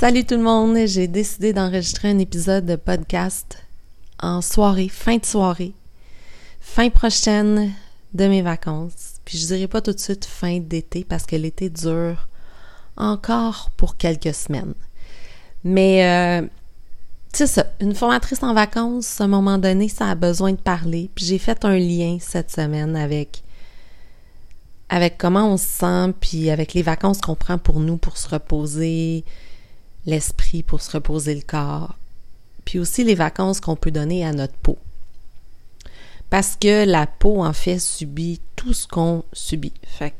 Salut tout le monde, j'ai décidé d'enregistrer un épisode de podcast en soirée, fin de soirée, fin prochaine de mes vacances. Puis je dirais pas tout de suite fin d'été parce que l'été dure encore pour quelques semaines. Mais euh, c'est ça, une formatrice en vacances, à un moment donné, ça a besoin de parler. Puis j'ai fait un lien cette semaine avec avec comment on se sent, puis avec les vacances qu'on prend pour nous pour se reposer l'esprit, pour se reposer le corps, puis aussi les vacances qu'on peut donner à notre peau. Parce que la peau, en fait, subit tout ce qu'on subit. Fait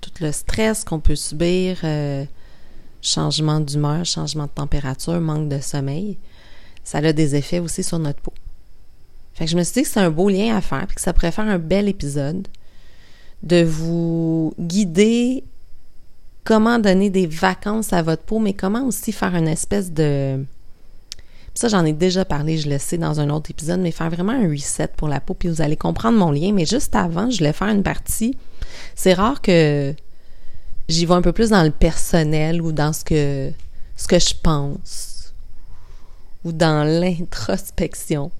tout le stress qu'on peut subir, euh, changement d'humeur, changement de température, manque de sommeil, ça a des effets aussi sur notre peau. Fait que je me suis dit que c'est un beau lien à faire, puis que ça pourrait faire un bel épisode de vous guider comment donner des vacances à votre peau, mais comment aussi faire une espèce de... Ça, j'en ai déjà parlé, je le sais, dans un autre épisode, mais faire vraiment un reset pour la peau, puis vous allez comprendre mon lien. Mais juste avant, je voulais faire une partie. C'est rare que j'y vais un peu plus dans le personnel ou dans ce que, je pense ou dans l'introspection.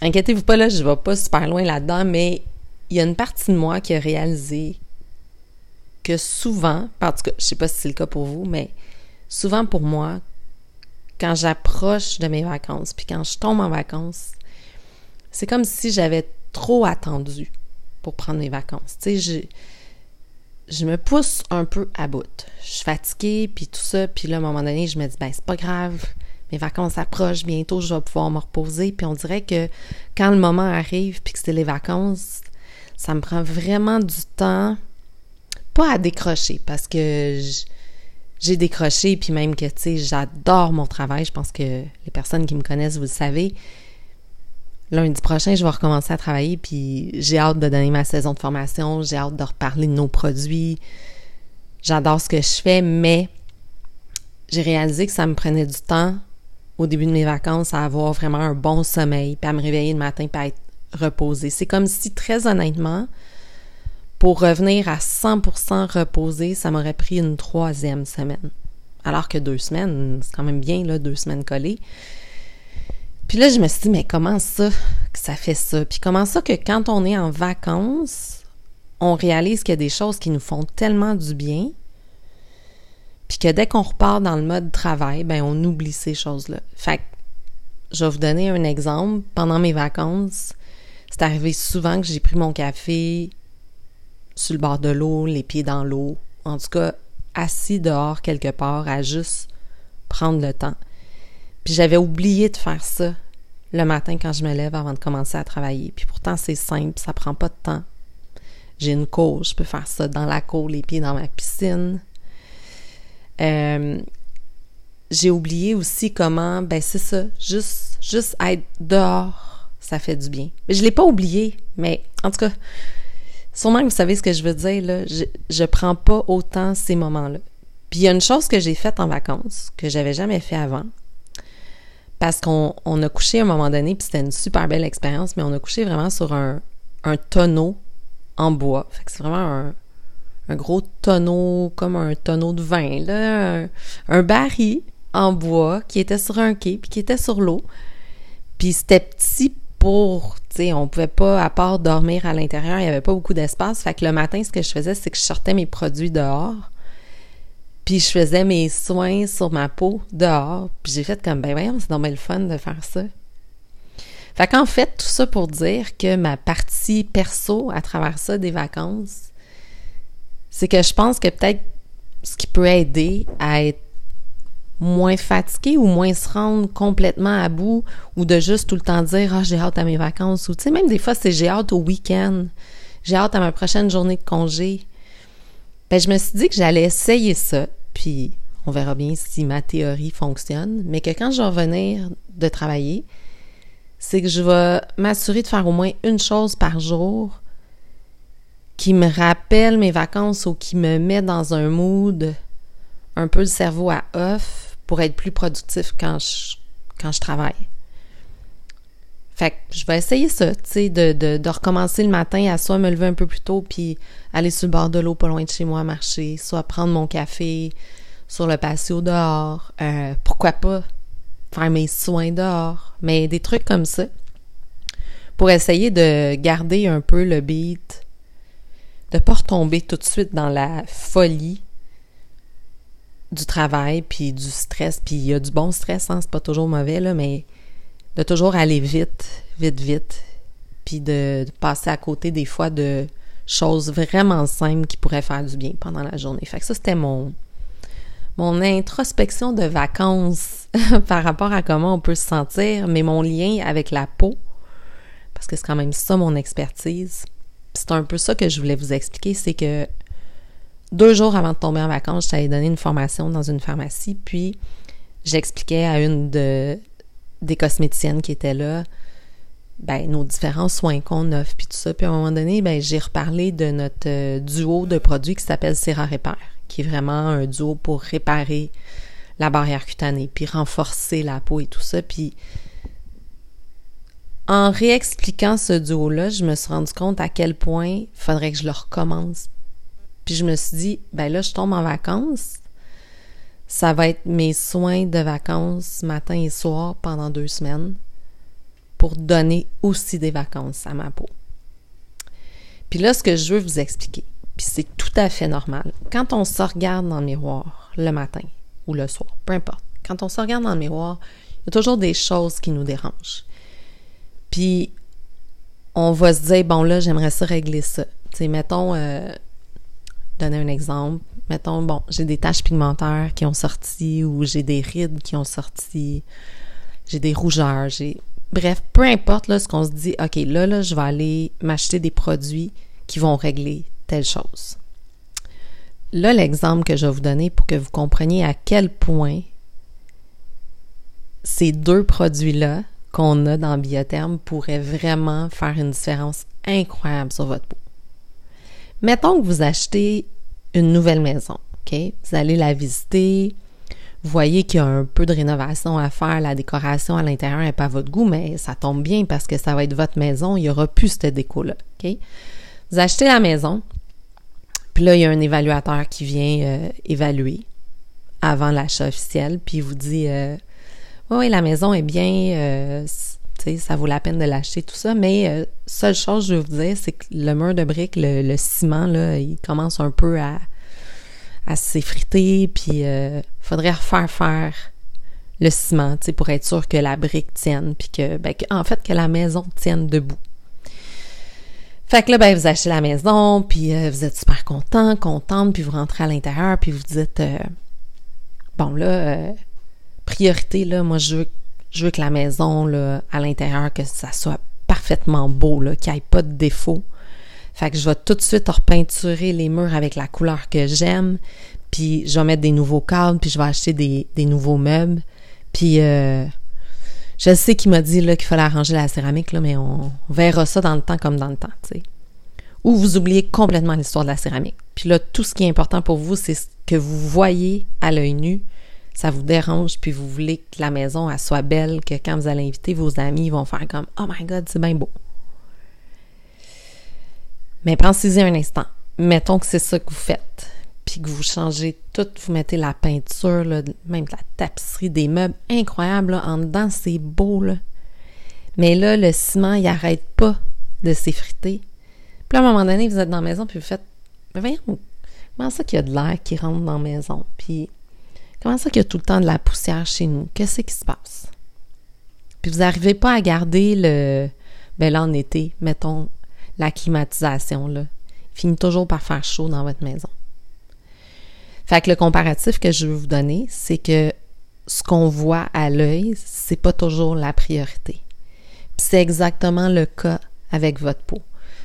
Inquiétez-vous pas, là, je vais pas super loin là-dedans, mais il y a une partie de moi qui a réalisé que souvent, en tout cas, je sais pas si c'est le cas pour vous, mais souvent pour moi, quand j'approche de mes vacances, puis quand je tombe en vacances, c'est comme si j'avais trop attendu pour prendre mes vacances. Tu sais, je, me pousse un peu à bout. Je suis fatiguée, puis tout ça, puis là, à un moment donné, je me dis, ben, c'est pas grave, mes vacances approchent, bientôt, je vais pouvoir me reposer, puis on dirait que quand le moment arrive, puis que c'est les vacances, ça me prend vraiment du temps, pas à décrocher, parce que j'ai décroché, puis même que, tu sais, j'adore mon travail. Je pense que les personnes qui me connaissent, vous le savez. Lundi prochain, je vais recommencer à travailler, puis j'ai hâte de donner ma saison de formation, j'ai hâte de reparler de nos produits. J'adore ce que je fais, mais j'ai réalisé que ça me prenait du temps au début de mes vacances à avoir vraiment un bon sommeil, puis à me réveiller le matin, puis à être reposer. C'est comme si, très honnêtement, pour revenir à 100% reposé, ça m'aurait pris une troisième semaine. Alors que deux semaines, c'est quand même bien, là, deux semaines collées. Puis là, je me suis dit, mais comment ça que ça fait ça? Puis comment ça que quand on est en vacances, on réalise qu'il y a des choses qui nous font tellement du bien, puis que dès qu'on repart dans le mode travail, ben on oublie ces choses-là. Fait que, je vais vous donner un exemple. Pendant mes vacances, c'est arrivé souvent que j'ai pris mon café sur le bord de l'eau, les pieds dans l'eau, en tout cas assis dehors quelque part à juste prendre le temps. Puis j'avais oublié de faire ça le matin quand je me lève avant de commencer à travailler. Puis pourtant c'est simple, ça prend pas de temps. J'ai une cour, je peux faire ça dans la cour, les pieds dans ma piscine. Euh, j'ai oublié aussi comment, ben c'est ça, juste, juste être dehors, ça fait du bien. Mais je l'ai pas oublié, mais en tout cas, sûrement que vous savez ce que je veux dire, là, je, je prends pas autant ces moments-là. Puis il y a une chose que j'ai faite en vacances, que j'avais jamais fait avant, parce qu'on on a couché à un moment donné, puis c'était une super belle expérience, mais on a couché vraiment sur un, un tonneau en bois. Fait que c'est vraiment un, un, gros tonneau, comme un tonneau de vin, là, un, un baril en bois qui était sur un quai, puis qui était sur l'eau. Puis c'était petit pour, on pouvait pas, à part dormir à l'intérieur, il y avait pas beaucoup d'espace. Fait que le matin, ce que je faisais, c'est que je sortais mes produits dehors. Puis je faisais mes soins sur ma peau dehors. Puis j'ai fait comme, ben voyons, c'est normal le fun de faire ça. Fait qu'en fait, tout ça pour dire que ma partie perso à travers ça des vacances, c'est que je pense que peut-être ce qui peut aider à être moins fatigué ou moins se rendre complètement à bout ou de juste tout le temps dire ah j'ai hâte à mes vacances ou tu sais même des fois c'est j'ai hâte au week-end. J'ai hâte à ma prochaine journée de congé. Ben je me suis dit que j'allais essayer ça puis on verra bien si ma théorie fonctionne. Mais que quand je vais revenir de travailler c'est que je vais m'assurer de faire au moins une chose par jour qui me rappelle mes vacances ou qui me met dans un mood un peu le cerveau à off pour être plus productif quand je, travaille. Fait que je vais essayer ça, tu sais, de, recommencer le matin à soit me lever un peu plus tôt puis aller sur le bord de l'eau pas loin de chez moi marcher, soit prendre mon café, sur le patio dehors, euh, pourquoi pas faire mes soins dehors, mais des trucs comme ça pour essayer de garder un peu le beat, de pas retomber tout de suite dans la folie du travail puis du stress, puis il y a du bon stress, hein, c'est pas toujours mauvais là, mais de toujours aller vite, vite, vite, puis de, passer à côté des fois de choses vraiment simples qui pourraient faire du bien pendant la journée. Fait que ça c'était mon mon introspection de vacances par rapport à comment on peut se sentir, mais mon lien avec la peau parce que c'est quand même ça mon expertise. C'est un peu ça que je voulais vous expliquer, c'est que deux jours avant de tomber en vacances, j'allais donner une formation dans une pharmacie, puis j'expliquais à une de, des cosméticiennes qui était là, ben, nos différents soins qu'on offre, puis tout ça. Puis à un moment donné, ben, j'ai reparlé de notre euh, duo de produits qui s'appelle Serra Repair, qui est vraiment un duo pour réparer la barrière cutanée, puis renforcer la peau et tout ça. Puis en réexpliquant ce duo-là, je me suis rendu compte à quel point il faudrait que je le recommence. Puis je me suis dit, ben là, je tombe en vacances. Ça va être mes soins de vacances matin et soir pendant deux semaines pour donner aussi des vacances à ma peau. Puis là, ce que je veux vous expliquer, puis c'est tout à fait normal, quand on se regarde dans le miroir le matin ou le soir, peu importe, quand on se regarde dans le miroir, il y a toujours des choses qui nous dérangent. Puis, on va se dire, bon, là, j'aimerais ça régler ça. Tu sais, mettons, euh, donner un exemple. Mettons, bon, j'ai des taches pigmentaires qui ont sorti ou j'ai des rides qui ont sorti, j'ai des rougeurs, j'ai... Bref, peu importe, là, ce qu'on se dit, OK, là, là, je vais aller m'acheter des produits qui vont régler telle chose. Là, l'exemple que je vais vous donner pour que vous compreniez à quel point ces deux produits-là qu'on a dans Biotherme pourrait vraiment faire une différence incroyable sur votre peau. Mettons que vous achetez une nouvelle maison, OK? Vous allez la visiter, vous voyez qu'il y a un peu de rénovation à faire, la décoration à l'intérieur n'est pas à votre goût, mais ça tombe bien parce que ça va être votre maison, il n'y aura plus cette déco-là, OK? Vous achetez la maison, puis là, il y a un évaluateur qui vient euh, évaluer avant l'achat officiel, puis il vous dit euh, oui, la maison est bien, euh, ça vaut la peine de l'acheter, tout ça, mais euh, seule chose, je vais vous dire, c'est que le mur de briques, le, ciment, là, il commence un peu à, à s'effriter, puis euh, faudrait refaire faire le ciment, pour être sûr que la brique tienne, puis que, ben, en fait, que la maison tienne debout. Fait que là, ben, vous achetez la maison, puis euh, vous êtes super content, contente, puis vous rentrez à l'intérieur, puis vous dites, bon, là, priorité, là, moi, je veux, je veux que la maison, là, à l'intérieur, que ça soit parfaitement beau, qu'il n'y ait pas de défaut. Fait que je vais tout de suite repeinturer les murs avec la couleur que j'aime, puis je vais mettre des nouveaux cadres, puis je vais acheter des, nouveaux meubles. Puis euh, je sais qu'il m'a dit là qu'il fallait arranger la céramique, là, mais on verra ça dans le temps comme dans le temps. Ou vous oubliez complètement l'histoire de la céramique. Puis là, tout ce qui est important pour vous, c'est ce que vous voyez à l'œil nu, ça vous dérange, puis vous voulez que la maison soit belle, que quand vous allez inviter vos amis, ils vont faire comme Oh my God, c'est bien beau. Mais pensez-y un instant. Mettons que c'est ça que vous faites, puis que vous changez tout, vous mettez la peinture, même la tapisserie, des meubles incroyables en dedans, c'est beau. Là. Mais là, le ciment, il arrête pas de s'effriter. Puis à un moment donné, vous êtes dans la maison, puis vous faites Mais voyons, comment ça qu'il y a de l'air qui rentre dans la maison? Puis Comment ça qu'il y a tout le temps de la poussière chez nous? Qu'est-ce qui se passe? Puis vous n'arrivez pas à garder le. Ben là, en été, mettons, la climatisation, là. Il finit toujours par faire chaud dans votre maison. Fait que le comparatif que je veux vous donner, c'est que ce qu'on voit à l'œil, c'est pas toujours la priorité. Puis c'est exactement le cas avec votre peau.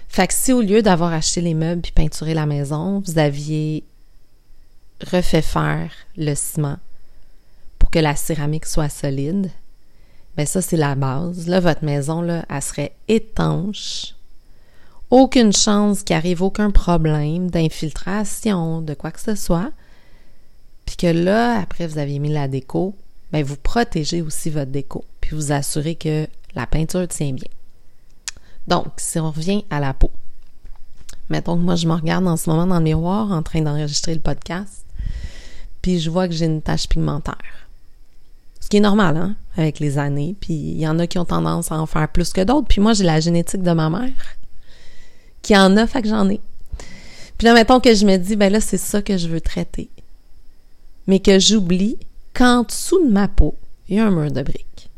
Fait que si au lieu d'avoir acheté les meubles puis peinturé la maison, vous aviez refait faire le ciment pour que la céramique soit solide, ben ça, c'est la base. Là, votre maison, elle serait étanche. Aucune chance qu'il arrive aucun problème d'infiltration, de quoi que ce soit. Puis que là, après, vous aviez mis la déco, ben vous protégez aussi votre déco. Puis vous assurez que la peinture tient bien. Donc, si on revient à la peau. Mettons que moi, je me regarde en ce moment dans le miroir en train d'enregistrer le podcast. Puis je vois que j'ai une tache pigmentaire. Ce qui est normal, hein, avec les années. Puis il y en a qui ont tendance à en faire plus que d'autres. Puis moi, j'ai la génétique de ma mère qui en a, fait que j'en ai. Puis là, mettons que je me dis, ben là, c'est ça que je veux traiter. Mais que j'oublie qu'en dessous de ma peau, il y a un mur de briques.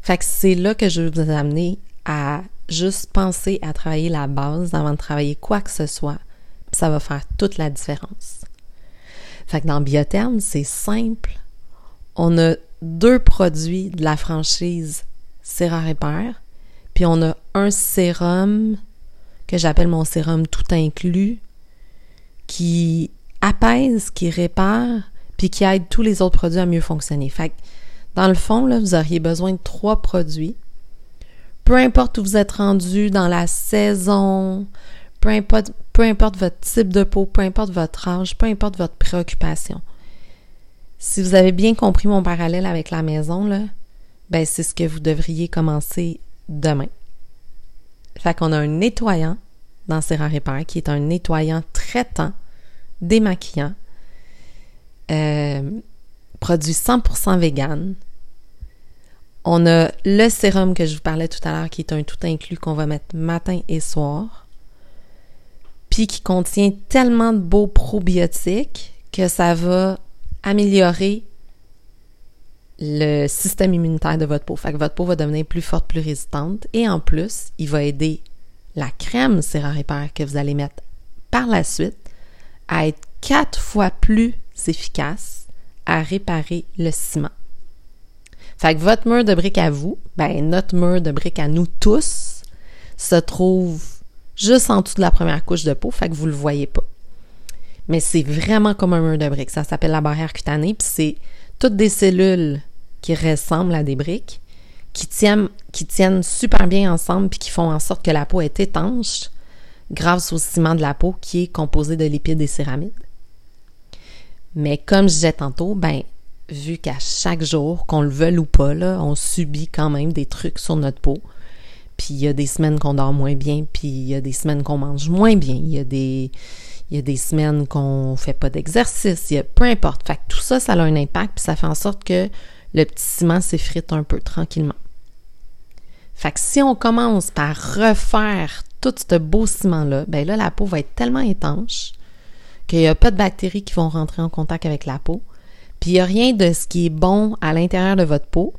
Fait que c'est là que je veux vous amener à juste penser à travailler la base avant de travailler quoi que ce soit. ça va faire toute la différence. Fait que dans Biotherme, c'est simple. On a deux produits de la franchise Serra Repair, puis on a un sérum que j'appelle mon sérum tout inclus qui apaise, qui répare, puis qui aide tous les autres produits à mieux fonctionner. Fait que, dans le fond, là, vous auriez besoin de trois produits. Peu importe où vous êtes rendu dans la saison, peu importe, peu importe votre type de peau, peu importe votre âge, peu importe votre préoccupation. Si vous avez bien compris mon parallèle avec la maison, là, ben c'est ce que vous devriez commencer demain. Fait qu'on a un nettoyant dans Serra Repair qui est un nettoyant traitant, démaquillant, euh, produit 100% vegan. On a le sérum que je vous parlais tout à l'heure qui est un tout inclus qu'on va mettre matin et soir. Puis qui contient tellement de beaux probiotiques que ça va améliorer le système immunitaire de votre peau. Fait que votre peau va devenir plus forte, plus résistante. Et en plus, il va aider la crème Serra Repair que vous allez mettre par la suite à être quatre fois plus efficace à réparer le ciment. Fait que votre mur de briques à vous, ben notre mur de briques à nous tous, se trouve juste en dessous de la première couche de peau, fait que vous le voyez pas. Mais c'est vraiment comme un mur de briques. Ça s'appelle la barrière cutanée, puis c'est toutes des cellules qui ressemblent à des briques, qui tiennent, super bien ensemble, puis qui font en sorte que la peau est étanche grâce au ciment de la peau qui est composé de lipides et céramides. Mais comme je disais tantôt, ben, vu qu'à chaque jour, qu'on le veuille ou pas, on subit quand même des trucs sur notre peau. Puis il y a des semaines qu'on dort moins bien, puis il y a des semaines qu'on mange moins bien, il y a des, semaines qu'on fait pas d'exercice, y a, peu importe. Fait que tout ça, ça a un impact, puis ça fait en sorte que le petit ciment s'effrite un peu tranquillement. Fait que si on commence par refaire tout ce beau ciment-là, ben là, la peau va être tellement étanche qu'il n'y a pas de bactéries qui vont rentrer en contact avec la peau. Puis il n'y a rien de ce qui est bon à l'intérieur de votre peau,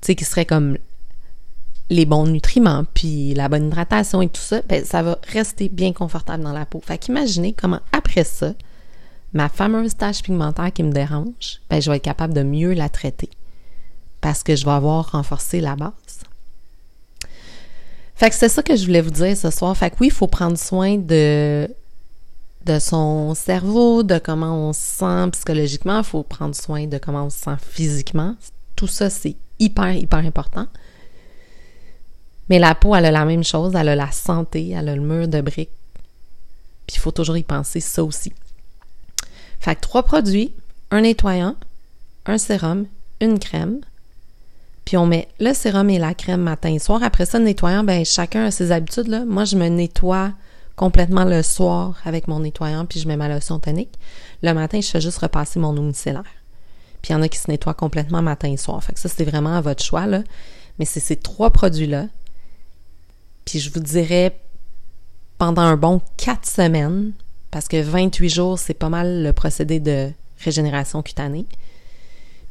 tu sais, qui serait comme les bons nutriments, puis la bonne hydratation et tout ça, ben, ça va rester bien confortable dans la peau. Fait qu'imaginez comment après ça, ma fameuse tache pigmentaire qui me dérange, ben, je vais être capable de mieux la traiter parce que je vais avoir renforcé la base. Fait que c'est ça que je voulais vous dire ce soir. Fait que oui, il faut prendre soin de de son cerveau, de comment on se sent psychologiquement, il faut prendre soin de comment on se sent physiquement. Tout ça, c'est hyper, hyper important. Mais la peau, elle a la même chose, elle a la santé, elle a le mur de briques. Puis il faut toujours y penser, ça aussi. Fait que trois produits, un nettoyant, un sérum, une crème. Puis on met le sérum et la crème matin et soir. Après ça, le nettoyant, ben chacun a ses habitudes. Là. Moi, je me nettoie complètement le soir avec mon nettoyant, puis je mets ma lotion tonique. Le matin, je fais juste repasser mon eau micellaire. Puis il y en a qui se nettoient complètement matin et soir. Fait que ça, c'est vraiment à votre choix, là. Mais c'est ces trois produits-là. Puis je vous dirais, pendant un bon quatre semaines, parce que 28 jours, c'est pas mal le procédé de régénération cutanée.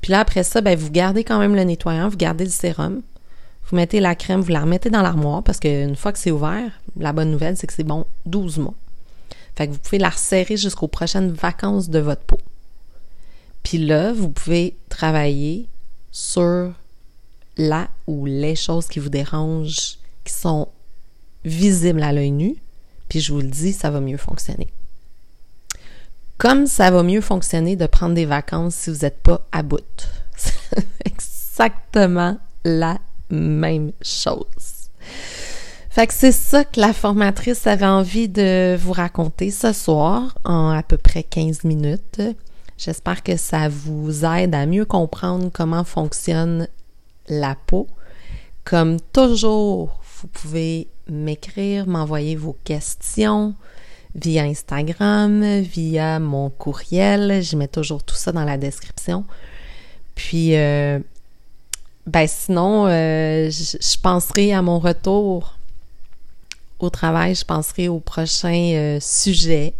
Puis là, après ça, ben, vous gardez quand même le nettoyant, vous gardez le sérum, vous mettez la crème, vous la remettez dans l'armoire parce qu'une fois que c'est ouvert, la bonne nouvelle, c'est que c'est bon 12 mois. Fait que vous pouvez la resserrer jusqu'aux prochaines vacances de votre peau. Puis là, vous pouvez travailler sur la ou les choses qui vous dérangent, qui sont visibles à l'œil nu. Puis je vous le dis, ça va mieux fonctionner. Comme ça va mieux fonctionner de prendre des vacances si vous n'êtes pas à bout. Exactement la même chose. Fait que c'est ça que la formatrice avait envie de vous raconter ce soir en à peu près 15 minutes. J'espère que ça vous aide à mieux comprendre comment fonctionne la peau. Comme toujours, vous pouvez m'écrire, m'envoyer vos questions via Instagram, via mon courriel. Je mets toujours tout ça dans la description. Puis, euh, ben sinon, euh, je, penserai à mon retour au travail, je penserai au prochain euh, sujet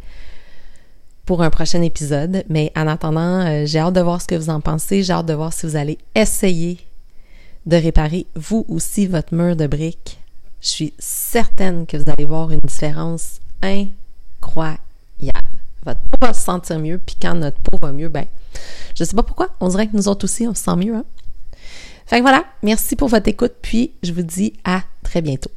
pour un prochain épisode. Mais en attendant, j'ai hâte de voir ce que vous en pensez. J'ai hâte de voir si vous allez essayer de réparer vous aussi votre mur de briques. Je suis certaine que vous allez voir une différence incroyable. Votre peau va se sentir mieux, puis quand notre peau va mieux, ben, je sais pas pourquoi, on dirait que nous autres aussi, on se sent mieux, hein? Fait que voilà, merci pour votre écoute, puis je vous dis à très bientôt.